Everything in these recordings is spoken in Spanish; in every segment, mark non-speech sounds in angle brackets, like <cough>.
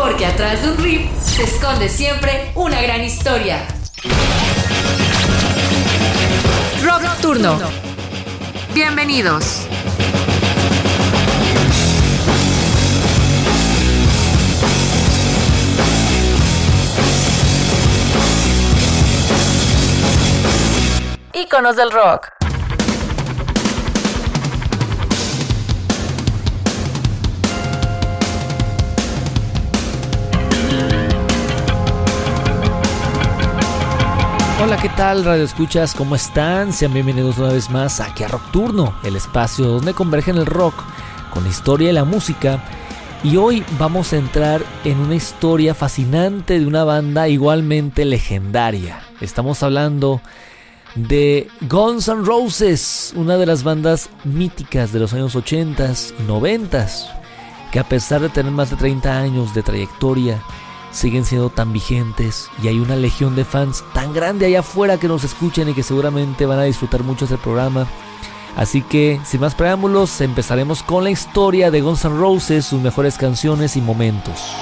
Porque atrás de un riff se esconde siempre una gran historia. Rock, Turno. Bienvenidos. Íconos del rock. Hola, ¿qué tal Radio Escuchas? ¿Cómo están? Sean bienvenidos una vez más aquí a Rock Turno, el espacio donde convergen el rock con la historia y la música. Y hoy vamos a entrar en una historia fascinante de una banda igualmente legendaria. Estamos hablando de Guns N' Roses, una de las bandas míticas de los años 80 y 90, que a pesar de tener más de 30 años de trayectoria, siguen siendo tan vigentes y hay una legión de fans tan grande allá afuera que nos escuchan y que seguramente van a disfrutar mucho este programa. Así que, sin más preámbulos, empezaremos con la historia de Guns N' Roses, sus mejores canciones y momentos.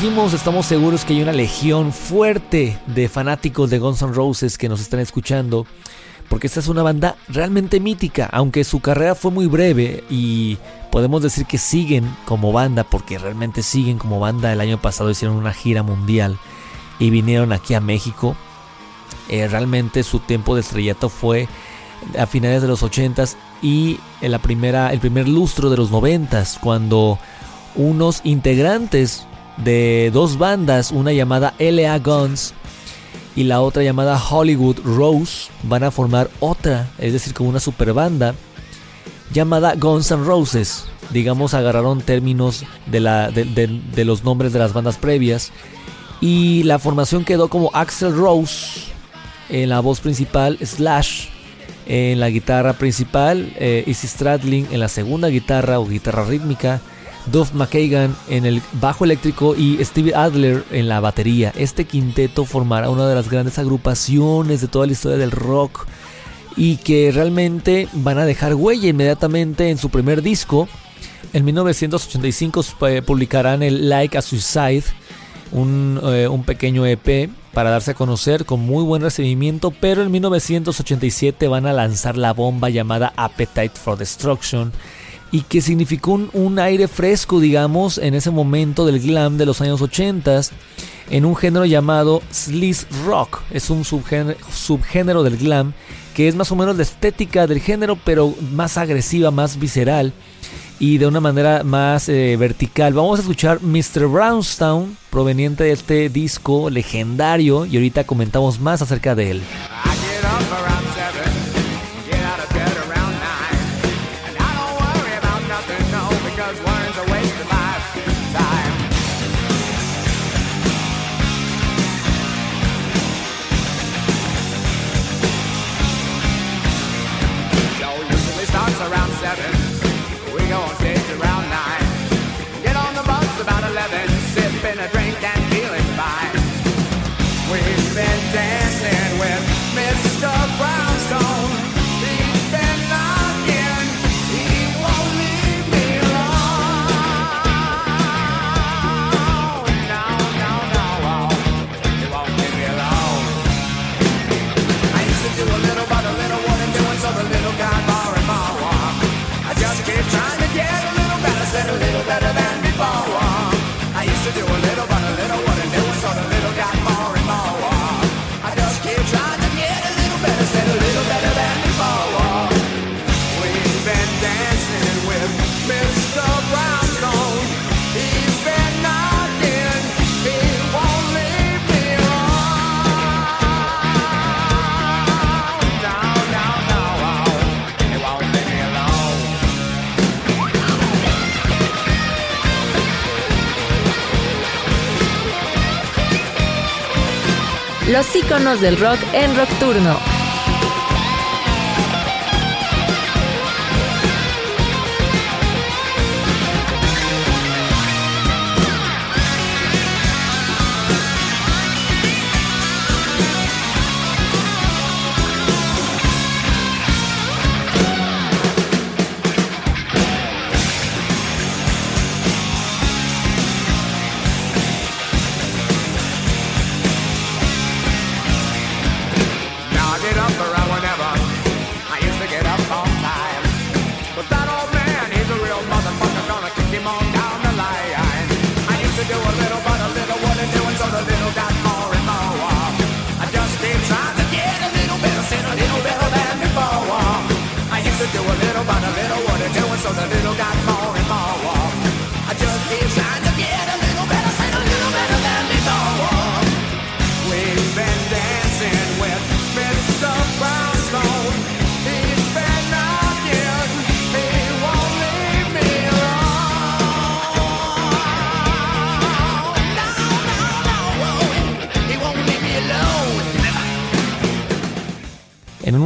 Dijimos, estamos seguros que hay una legión fuerte de fanáticos de Guns N' Roses que nos están escuchando, porque esta es una banda realmente mítica, aunque su carrera fue muy breve y podemos decir que siguen como banda, porque realmente siguen como banda. El año pasado hicieron una gira mundial y vinieron aquí a México. Eh, realmente su tiempo de estrellato fue a finales de los 80s y en la primera, el primer lustro de los 90s, cuando unos integrantes de dos bandas, una llamada LA Guns y la otra llamada Hollywood Rose, van a formar otra, es decir, como una super banda llamada Guns N' Roses. Digamos, agarraron términos de, la, de, los nombres de las bandas previas. Y la formación quedó como Axel Rose en la voz principal, Slash en la guitarra principal, eh, Izzy Stradling en la segunda guitarra o guitarra rítmica, Duff McKagan en el bajo eléctrico y Steve Adler en la batería. Este quinteto formará una de las grandes agrupaciones de toda la historia del rock y que realmente van a dejar huella inmediatamente en su primer disco. En 1985 eh, publicarán el Like a Suicide, un, eh, un pequeño EP para darse a conocer con muy buen recibimiento, pero en 1987 van a lanzar la bomba llamada Appetite for Destruction y que significó un, aire fresco, digamos, en ese momento del glam de los años 80 en un género llamado sleaze rock. Es un subgénero, del glam que es más o menos la estética del género, pero más agresiva, más visceral y de una manera más eh, vertical. Vamos a escuchar Mr. Brownstown, proveniente de este disco legendario, y ahorita comentamos más acerca de él. Los íconos del rock en Rockturno.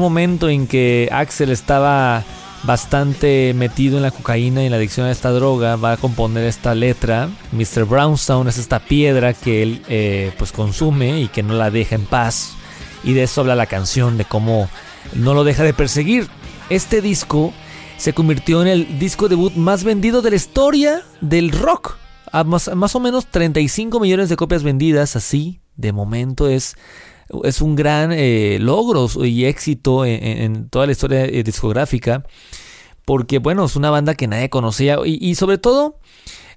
Momento en que Axel estaba bastante metido en la cocaína y en la adicción a esta droga, va a componer esta letra. Mr. Brownstone es esta piedra que él eh, pues consume y que no la deja en paz. Y de eso habla la canción, de cómo no lo deja de perseguir. Este disco se convirtió en el disco debut más vendido de la historia del rock. A más, más o menos 35 millones de copias vendidas, así de momento es es un gran eh, logro y éxito en, toda la historia eh, discográfica. Porque, bueno, es una banda que nadie conocía y sobre todo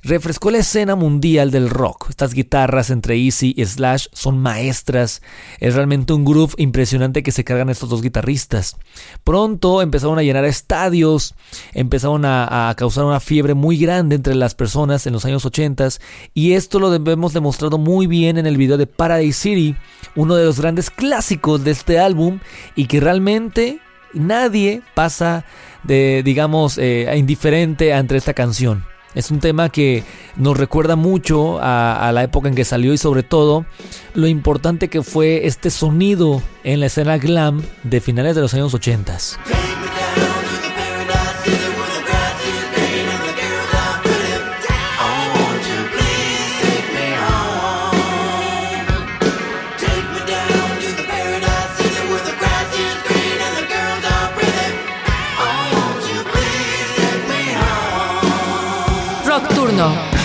refrescó la escena mundial del rock. Estas guitarras entre Easy y Slash son maestras. Es realmente un groove impresionante que se cargan estos dos guitarristas. Pronto empezaron a llenar estadios, empezaron a, causar una fiebre muy grande entre las personas en los años 80 y esto lo hemos demostrado muy bien en el video de Paradise City, uno de los grandes clásicos de este álbum y que realmente nadie pasa de, digamos, eh, indiferente ante esta canción. Es un tema que nos recuerda mucho a, la época en que salió y sobre todo lo importante que fue este sonido en la escena glam de finales de los años 80. Nocturno.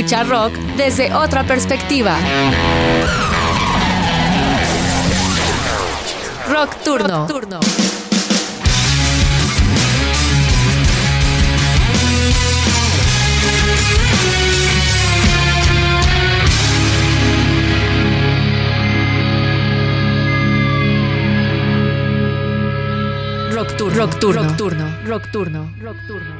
Escuchar rock desde otra perspectiva. Rock Turno. Rock turno. Rock Turno. Rock Turno. Rock Turno. Rock Turno. Rock Turno.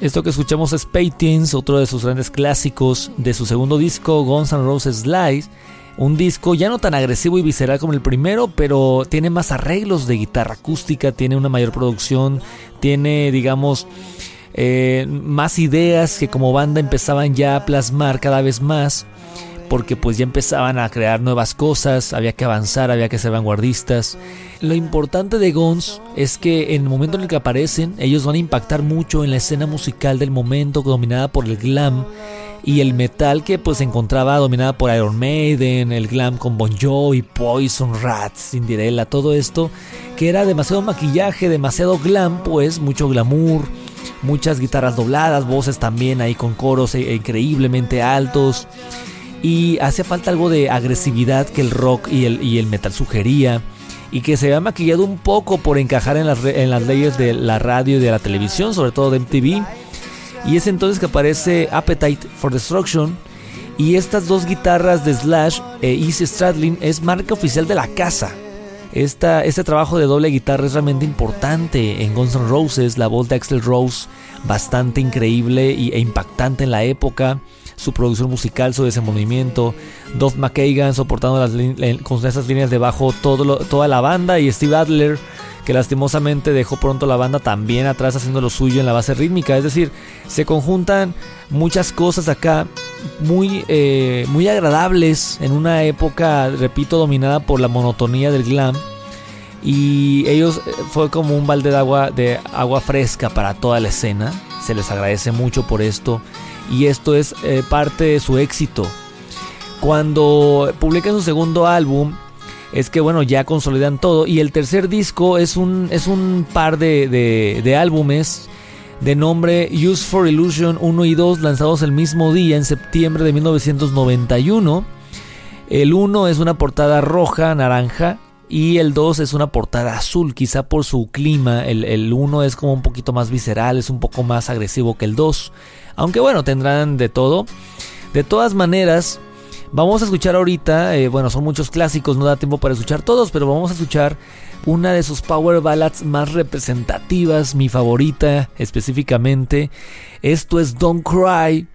Esto que escuchamos es Paintings, otro de sus grandes clásicos de su segundo disco, Guns N' Roses Live. Un disco ya no tan agresivo y visceral como el primero, pero tiene más arreglos de guitarra acústica, tiene una mayor producción, tiene, digamos, eh, más ideas que como banda empezaban ya a plasmar cada vez más porque pues ya empezaban a crear nuevas cosas, había que avanzar, había que ser vanguardistas. Lo importante de Guns es que en el momento en el que aparecen, ellos van a impactar mucho en la escena musical del momento dominada por el glam y el metal que pues se encontraba dominada por Iron Maiden, el glam con Bon Jovi, Poison, Rats, Cinderella, todo esto que era demasiado maquillaje, demasiado glam, pues mucho glamour, muchas guitarras dobladas, voces también ahí con coros e increíblemente altos y hacía falta algo de agresividad que el rock y el, y el metal sugería y que se había maquillado un poco por encajar en las, en las leyes de la radio y de la televisión, sobre todo de MTV. Y es entonces que aparece Appetite for Destruction. Y estas dos guitarras de Slash e Easy Stradlin es marca oficial de la casa. Esta, este trabajo de doble guitarra es realmente importante en Guns N' Roses. La voz de Axel Rose, bastante increíble e impactante en la época su producción musical, su desenvolvimiento, Dov McKagan soportando las con esas líneas de bajo todo toda la banda y Steve Adler que lastimosamente dejó pronto la banda también atrás haciendo lo suyo en la base rítmica. Es decir, se conjuntan muchas cosas acá muy, eh, muy agradables en una época, repito, dominada por la monotonía del glam. Y ellos eh, fue como un balde de agua, de agua fresca para toda la escena. Se les agradece mucho por esto y esto es eh, parte de su éxito. Cuando publican su segundo álbum, es que bueno, ya consolidan todo. Y el tercer disco es un, es un par de, de, álbumes de nombre Use for Illusion 1 y 2 lanzados el mismo día en septiembre de 1991. El 1 es una portada roja, naranja, y el 2 es una portada azul, quizá por su clima. El 1 es como un poquito más visceral, es un poco más agresivo que el 2. Aunque bueno, tendrán de todo. De todas maneras, vamos a escuchar ahorita, eh, bueno, son muchos clásicos, no da tiempo para escuchar todos, pero vamos a escuchar una de sus power ballads más representativas, mi favorita específicamente. Esto es Don't Cry.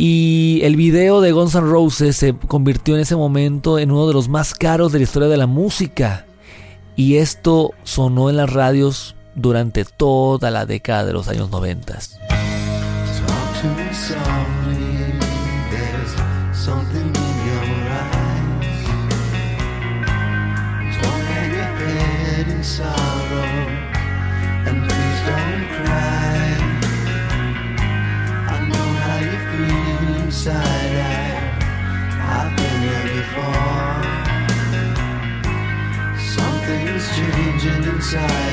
Y el video de Guns N' Roses se convirtió en ese momento en uno de los más caros de la historia de la música. Y esto sonó en las radios durante toda la década de los años 90. Inside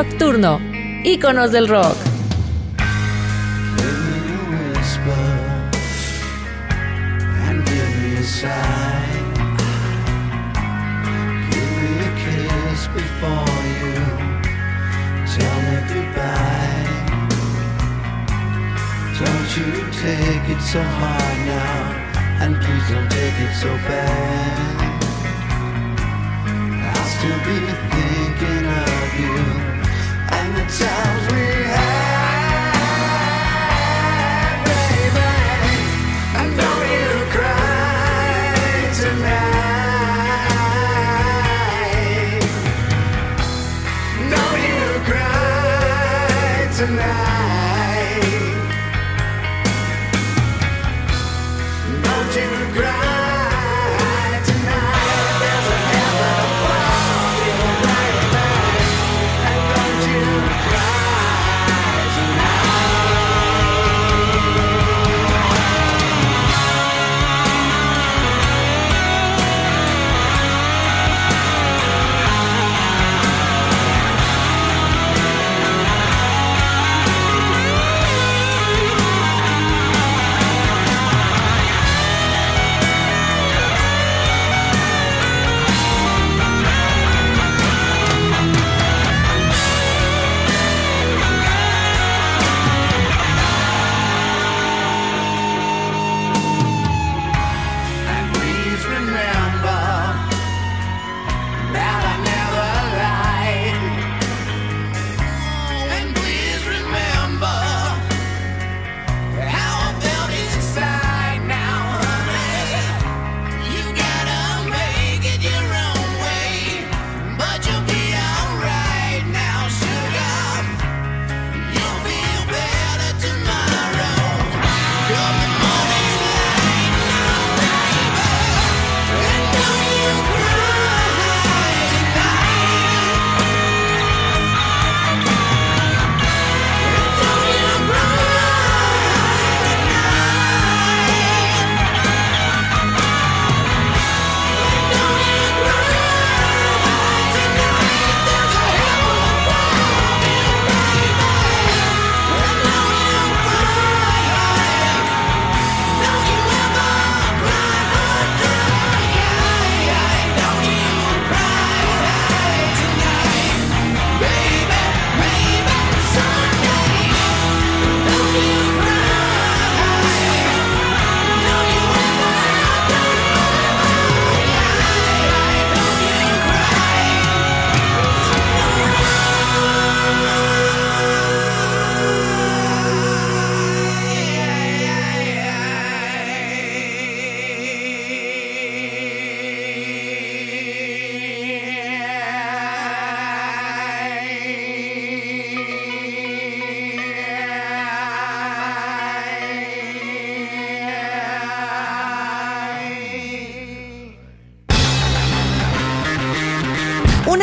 Rock Turno, íconos del rock. take it so hard now, and please don't take it so bad. I'll still be thinking of times we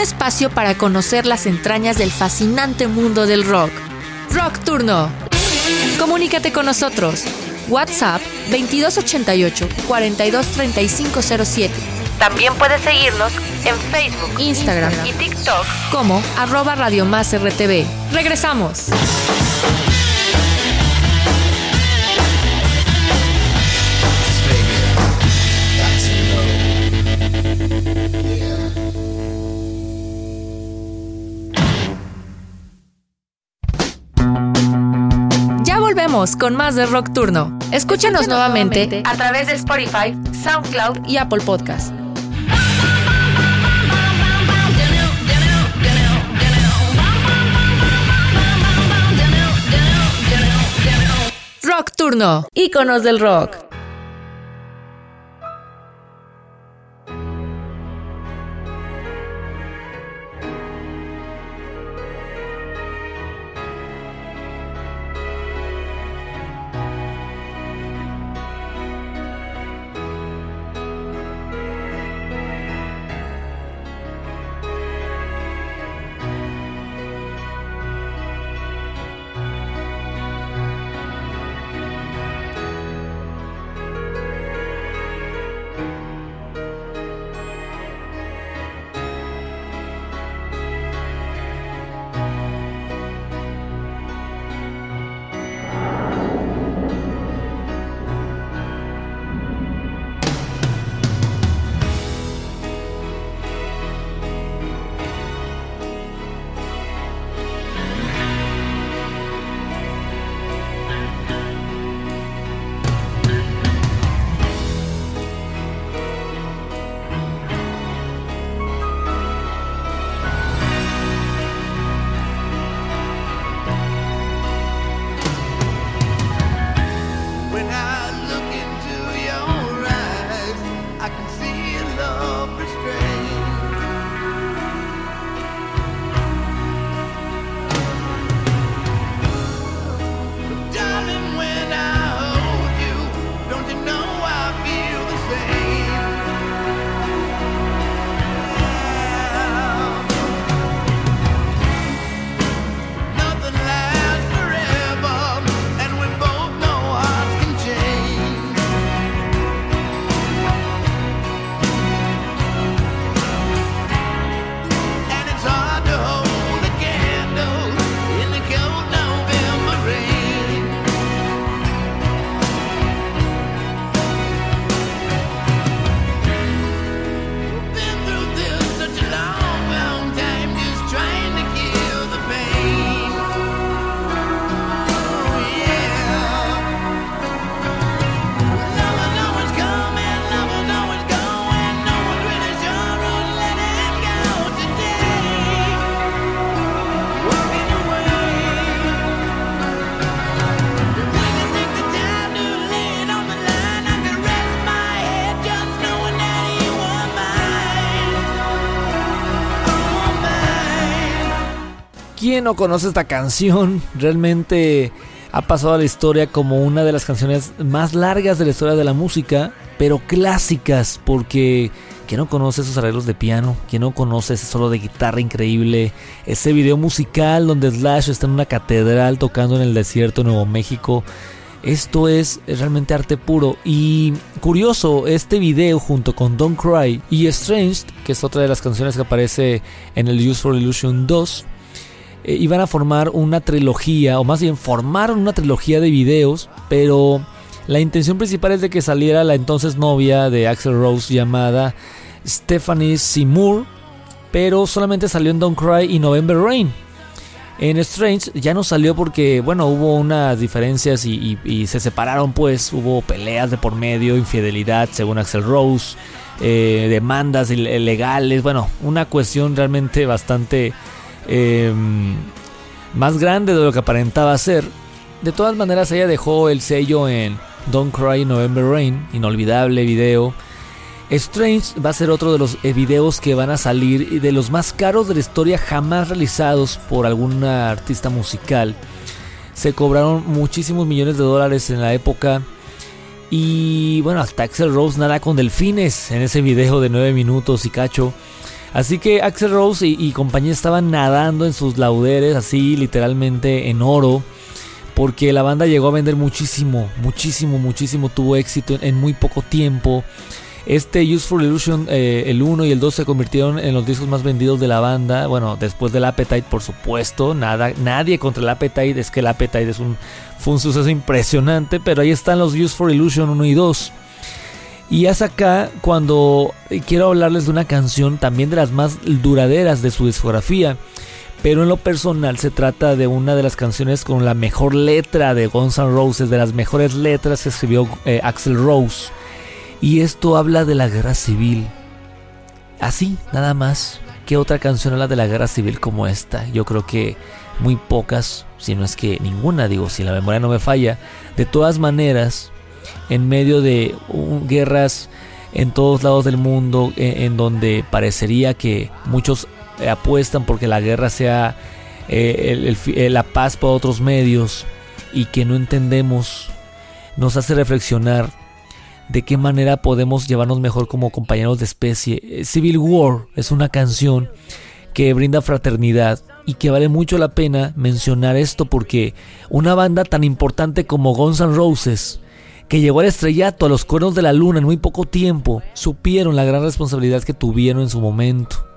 espacio para conocer las entrañas del fascinante mundo del rock. Rock Turno. Comunícate con nosotros. WhatsApp 2288 423507. También puedes seguirnos en Facebook, Instagram y TikTok como arroba Radio Más RTV. Regresamos. Con más de Rock Turno. Escúchanos nuevamente a través de Spotify, SoundCloud y Apple Podcast. Rock Turno, íconos del rock. ¿Quién no conoce esta canción? Realmente ha pasado a la historia como una de las canciones más largas de la historia de la música, pero clásicas, porque ¿quién no conoce esos arreglos de piano? ¿Quién no conoce ese solo de guitarra increíble? Ese video musical donde Slash está en una catedral tocando en el desierto de Nuevo México. Esto es realmente arte puro y curioso, este video junto con Don't Cry y Strange, que es otra de las canciones que aparece en el Use for Illusion 2, eh, iban a formar una trilogía, o más bien formaron una trilogía de videos, pero la intención principal es de que saliera la entonces novia de Axel Rose llamada Stephanie Seymour, pero solamente salió en Don't Cry y November Rain. En Strange ya no salió porque, bueno, hubo unas diferencias y, se separaron, pues hubo peleas de por medio, infidelidad según Axel Rose, eh, demandas legales, bueno, una cuestión realmente bastante Em, más grande de lo que aparentaba ser. De todas maneras, ella dejó el sello en Don't Cry November Rain, inolvidable video. Strange va a ser otro de los videos que van a salir y de los más caros de la historia jamás realizados por algún artista musical. Se cobraron muchísimos millones de dólares en la época. Y bueno, hasta Axel Rose nada con delfines en ese video de 9 minutos y cacho. Así que Axel Rose y, compañía estaban nadando en sus lauderes, así literalmente en oro. Porque la banda llegó a vender muchísimo, muchísimo, muchísimo. Tuvo éxito en, muy poco tiempo. Este Useful Illusion, eh, el 1 y el 2 se convirtieron en los discos más vendidos de la banda. Bueno, después del Appetite, por supuesto. Nada, nadie contra el Appetite. Es que el Appetite es un, fue un suceso impresionante. Pero ahí están los Useful Illusion 1 y 2. Y es acá cuando quiero hablarles de una canción también de las más duraderas de su discografía, pero en lo personal se trata de una de las canciones con la mejor letra de Guns N' Roses, de las mejores letras que escribió eh, Axel Rose. Y esto habla de la guerra civil. Así, nada más. ¿Qué otra canción habla de la guerra civil como esta? Yo creo que muy pocas, si no es que ninguna, digo, si la memoria no me falla. De todas maneras, en medio de guerras en todos lados del mundo, e, en donde parecería que muchos eh, apuestan porque la guerra sea eh, eh, la paz por otros medios y que no entendemos, nos hace reflexionar de qué manera podemos llevarnos mejor como compañeros de especie. Civil War es una canción que brinda fraternidad y que vale mucho la pena mencionar esto porque una banda tan importante como Guns N' Roses, que llegó al estrellato a los cuernos de la luna en muy poco tiempo, supieron la gran responsabilidad que tuvieron en su momento.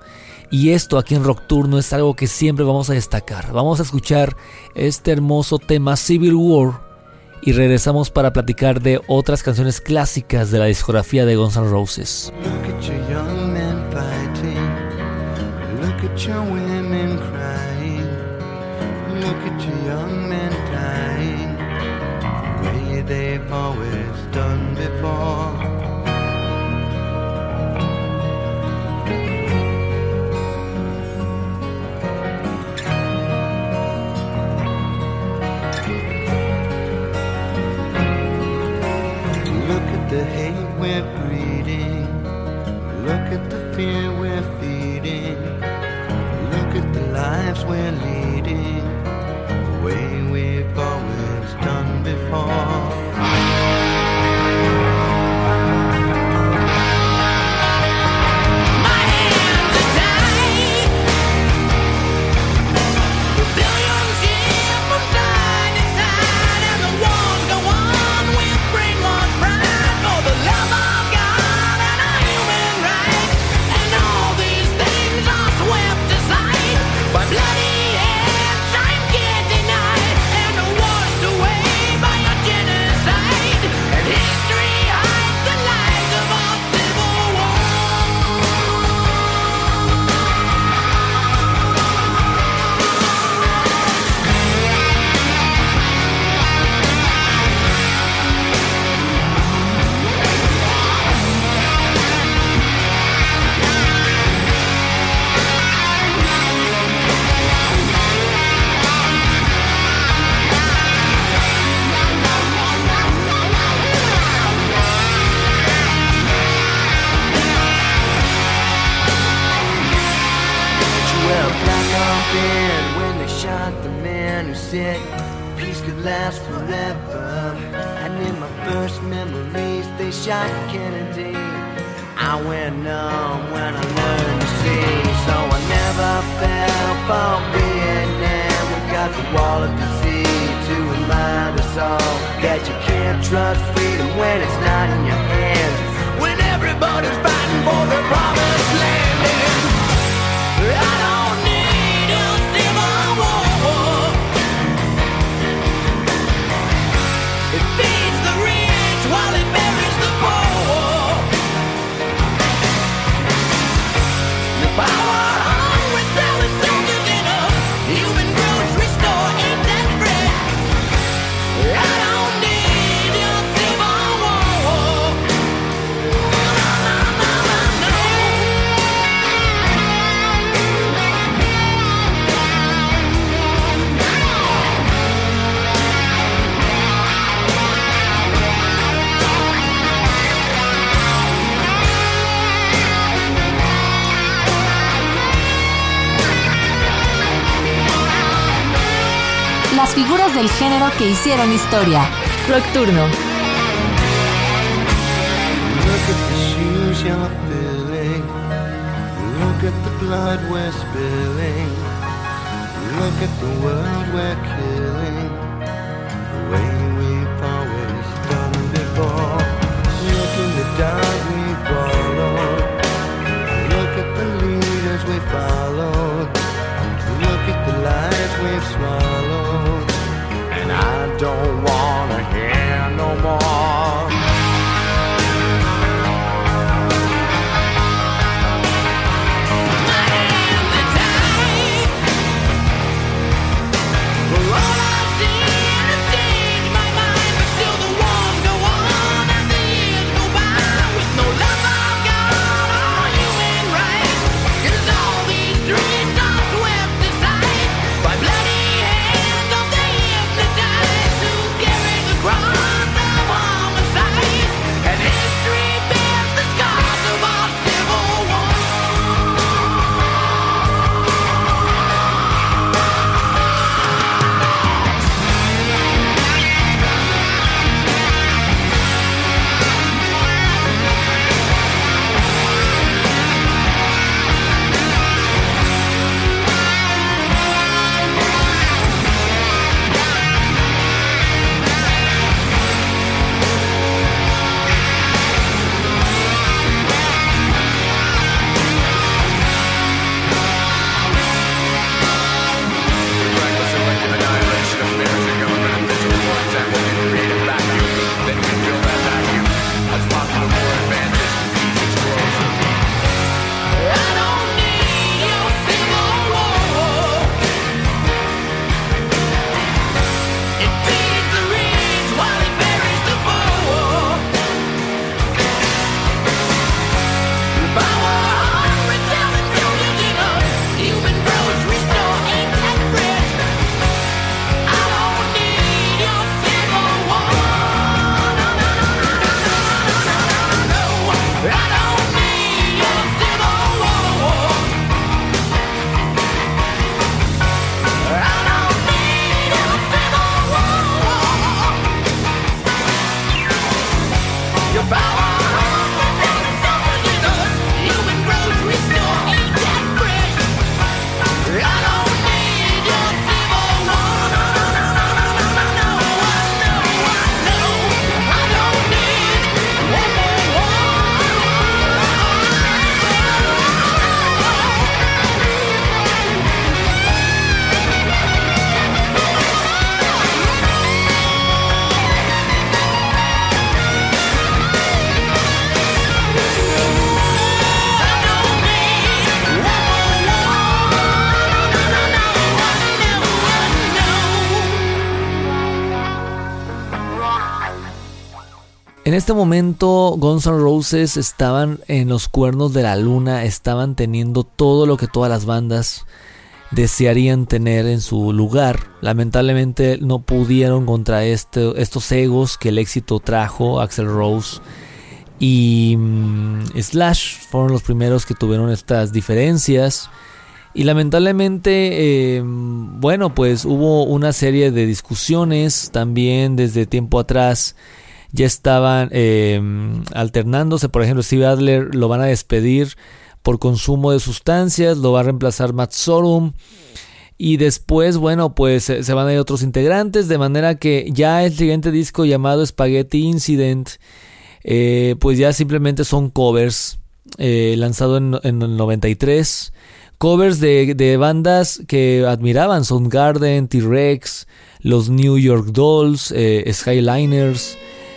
Y esto aquí en Rockturno es algo que siempre vamos a destacar. Vamos a escuchar este hermoso tema Civil War y regresamos para platicar de otras canciones clásicas de la discografía de Guns N' Roses. Way they've always done before. Look at the hate we're breeding. Look at the fear we're feeding. Look at the lives we're leading. home. when they shot the man who said peace could last forever. And in my first memories, they shot Kennedy. I went numb when I learned to see, so I never fell for Vietnam. We got the wall of disease to remind us all that you can't trust freedom when it's not in your hands. When everybody's fighting for their promised land. Figuras del género que hicieron historia. Nocturno. Look at the world. Don't este momento Guns N' Roses estaban en los cuernos de la luna, estaban teniendo todo lo que todas las bandas desearían tener en su lugar. Lamentablemente no pudieron contra este, estos egos que el éxito trajo, Axel Rose y mm, Slash fueron los primeros que tuvieron estas diferencias. Y lamentablemente, em, bueno, pues hubo una serie de discusiones también desde tiempo atrás ya estaban em, alternándose. Por ejemplo, Steve Adler lo van a despedir por consumo de sustancias, lo va a reemplazar Matt Sorum. Y después, bueno, pues se van a ir otros integrantes, de manera que ya el siguiente disco llamado Spaghetti Incident, eh, pues ya simplemente son covers, eh, lanzado en, el 93. Covers de, bandas que admiraban, Soundgarden, T-Rex, los New York Dolls, eh, Skyliners,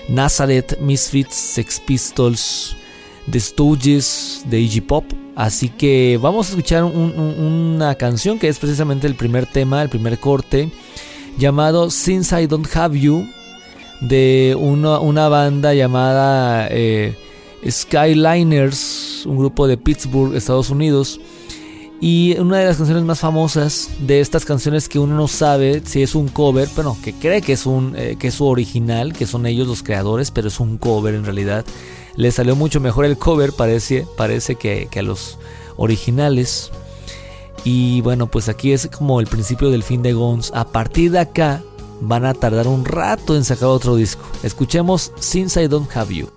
Nazareth, Misfits, Sex Pistols, The Stooges, de Iggy Pop. Así que vamos a escuchar una canción que es precisamente el primer tema, el primer corte, llamado Since I Don't Have You, de una, banda llamada eh, Skyliners, un grupo de Pittsburgh, Estados Unidos. Y una de las canciones más famosas de estas canciones que uno no sabe si es un cover, bueno, que cree que es un eh, que es su original, que son ellos los creadores, pero es un cover en realidad. Le salió mucho mejor el cover, parece, parece que, que a los originales. Y bueno, pues aquí es como el principio del fin de Guns. A partir de acá van a tardar un rato en sacar otro disco. Escuchemos Since I Don't Have You.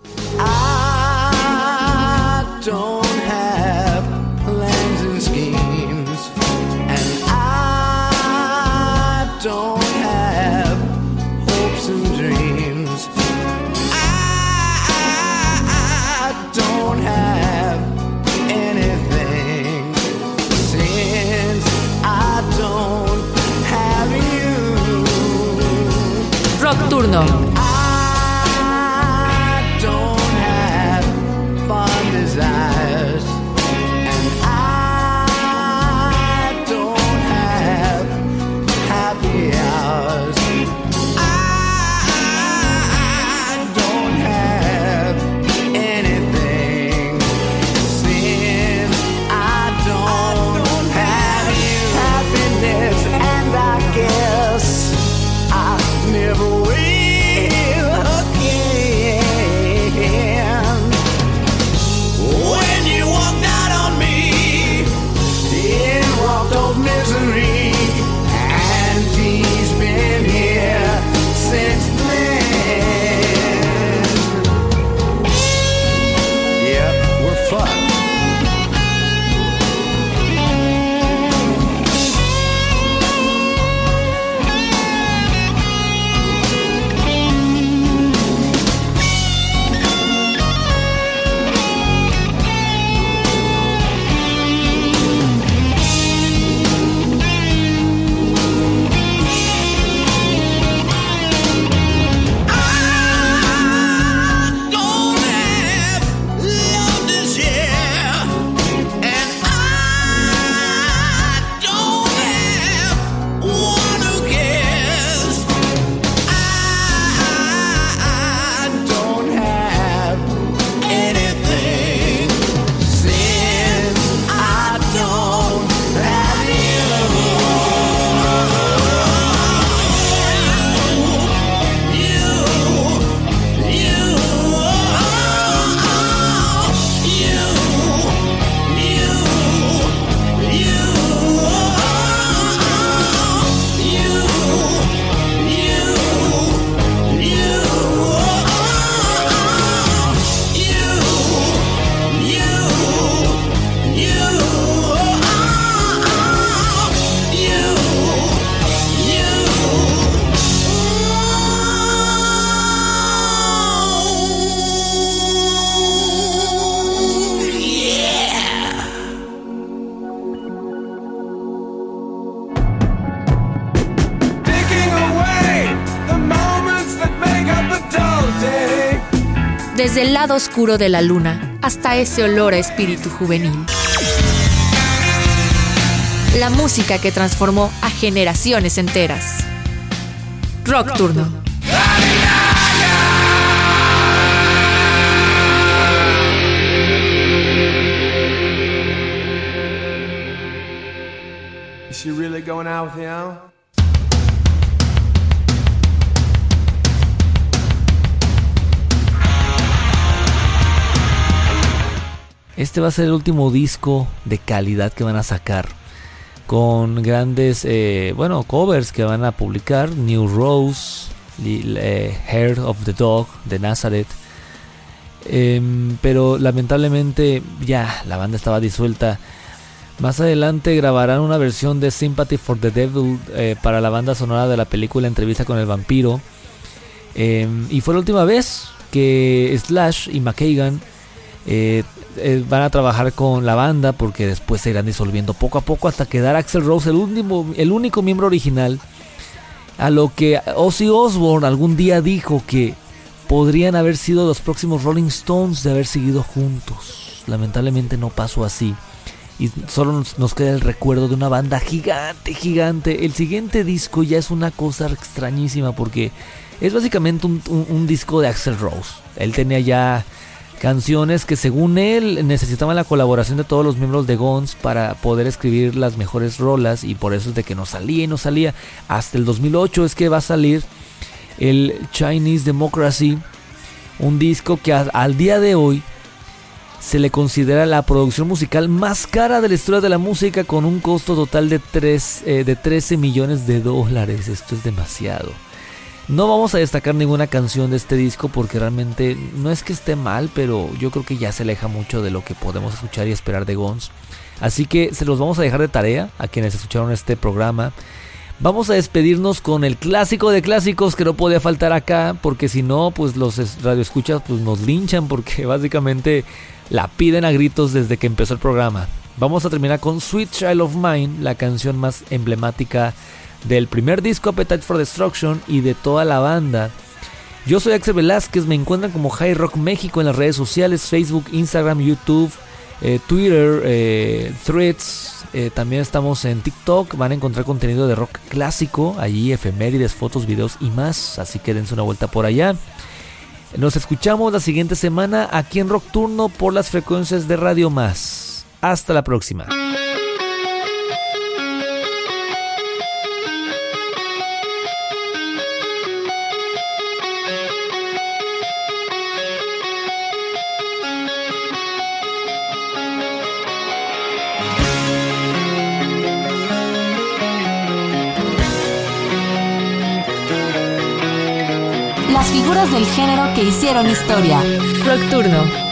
oscuro de la luna hasta ese olor a espíritu juvenil. La música que transformó a generaciones enteras. Rock, Turno. going out with? Este va a ser el último disco de calidad que van a sacar. Con grandes, eh, bueno, covers que van a publicar. New Rose, eh, Hair of the Dog de Nazareth. Em, pero lamentablemente ya la banda estaba disuelta. Más adelante grabarán una versión de Sympathy for the Devil eh, para la banda sonora de la película Entrevista con el Vampiro. Em, y fue la última vez que Slash y McKagan eh, van a trabajar con la banda porque después se irán disolviendo poco a poco hasta quedar Axel Rose el, último, el único miembro original. A lo que Ozzy Osbourne algún día dijo que podrían haber sido los próximos Rolling Stones de haber seguido juntos. Lamentablemente no pasó así. Y solo nos, queda el recuerdo de una banda gigante, gigante. El siguiente disco ya es una cosa extrañísima porque es básicamente un disco de Axel Rose. Él tenía ya Canciones que según él necesitaban la colaboración de todos los miembros de Guns para poder escribir las mejores rolas y por eso es de que no salía y no salía. Hasta el 2008 es que va a salir el Chinese Democracy, un disco que al día de hoy se le considera la producción musical más cara de la historia de la música con un costo total de, 3, eh, de 13 millones de dólares. Esto es demasiado. No vamos a destacar ninguna canción de este disco porque realmente no es que esté mal, pero yo creo que ya se aleja mucho de lo que podemos escuchar y esperar de Gons. Así que se los vamos a dejar de tarea a quienes escucharon este programa. Vamos a despedirnos con el clásico de clásicos que no podía faltar acá, porque si no, pues los radioescuchas pues nos linchan porque <laughs> básicamente la piden a gritos desde que empezó el programa. Vamos a terminar con Sweet Child of Mine, la canción más emblemática del primer disco Appetite for Destruction y de toda la banda. Yo soy Axel Velázquez, me encuentran como High Rock México en las redes sociales, Facebook, Instagram, YouTube, eh, Twitter, eh, Threads, eh, también estamos en TikTok, van a encontrar contenido de rock clásico, allí efemérides, fotos, videos y más, así que dense una vuelta por allá. Nos escuchamos la siguiente semana aquí en Rock Turno por las frecuencias de Radio Más. Hasta la próxima. Que hicieron historia. Turno.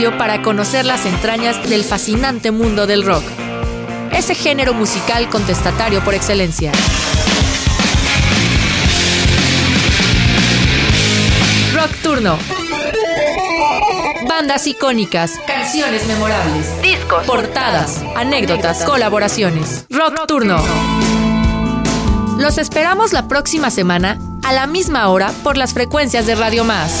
Espacio para conocer las entrañas del fascinante mundo del rock, ese género musical contestatario por excelencia. Rock Turno. Bandas icónicas, canciones memorables, discos, portadas, anécdotas, colaboraciones. Rock Turno. Los esperamos la próxima semana a la misma hora por las frecuencias de Radio Más.